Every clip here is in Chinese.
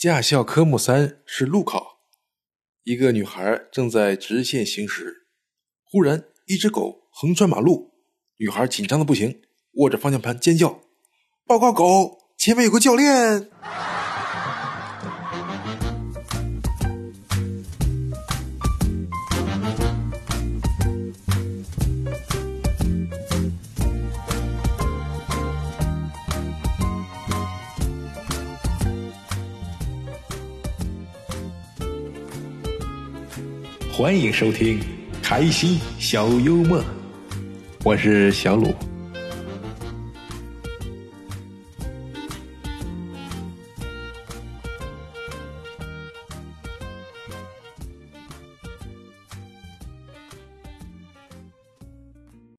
驾校科目三是路考，一个女孩正在直线行驶，忽然一只狗横穿马路，女孩紧张的不行，握着方向盘尖叫：“报告狗，前面有个教练！”欢迎收听《开心小幽默》，我是小鲁。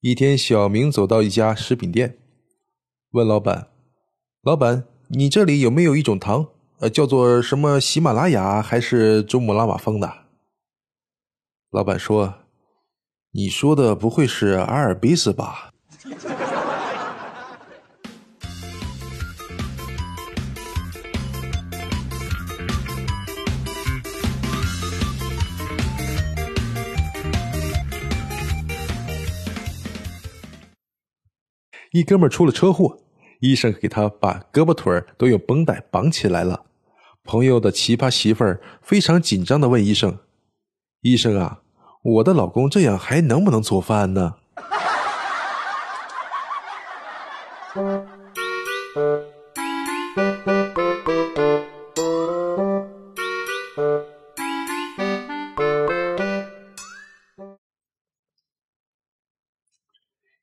一天，小明走到一家食品店，问老板：“老板，你这里有没有一种糖？呃，叫做什么喜马拉雅还是珠穆朗玛峰的？”老板说：“你说的不会是阿尔卑斯吧？”一哥们出了车祸，医生给他把胳膊腿儿都用绷带绑起来了。朋友的奇葩媳妇儿非常紧张的问医生：“医生啊，我的老公这样还能不能做饭呢？”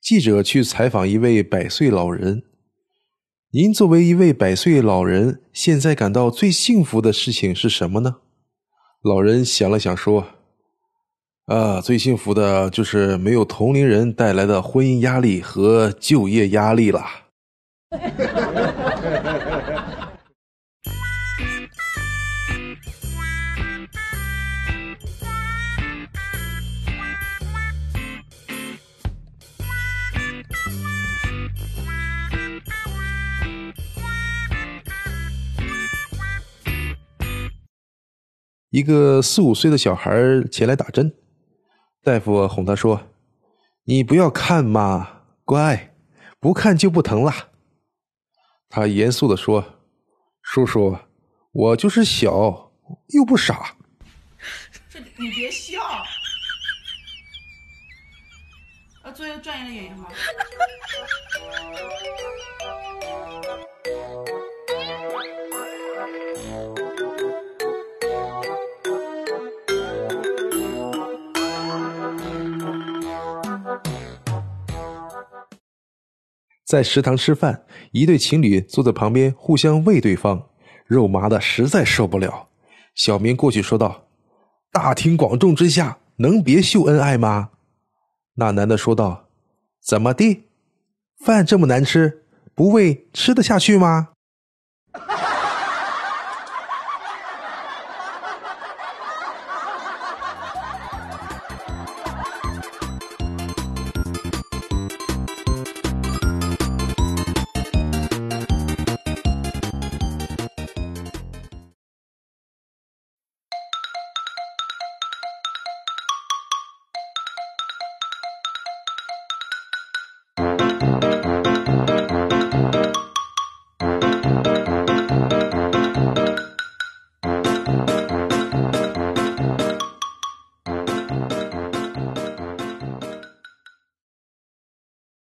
记者去采访一位百岁老人。您作为一位百岁老人，现在感到最幸福的事情是什么呢？老人想了想说：“啊，最幸福的就是没有同龄人带来的婚姻压力和就业压力了。”一个四五岁的小孩前来打针，大夫哄他说：“你不要看嘛，乖，不看就不疼了。”他严肃的说：“叔叔，我就是小，又不傻。”这你别笑，要做一个专业的演员吗？在食堂吃饭，一对情侣坐在旁边互相喂对方，肉麻的实在受不了。小明过去说道：“大庭广众之下，能别秀恩爱吗？”那男的说道：“怎么的？饭这么难吃，不喂吃得下去吗？”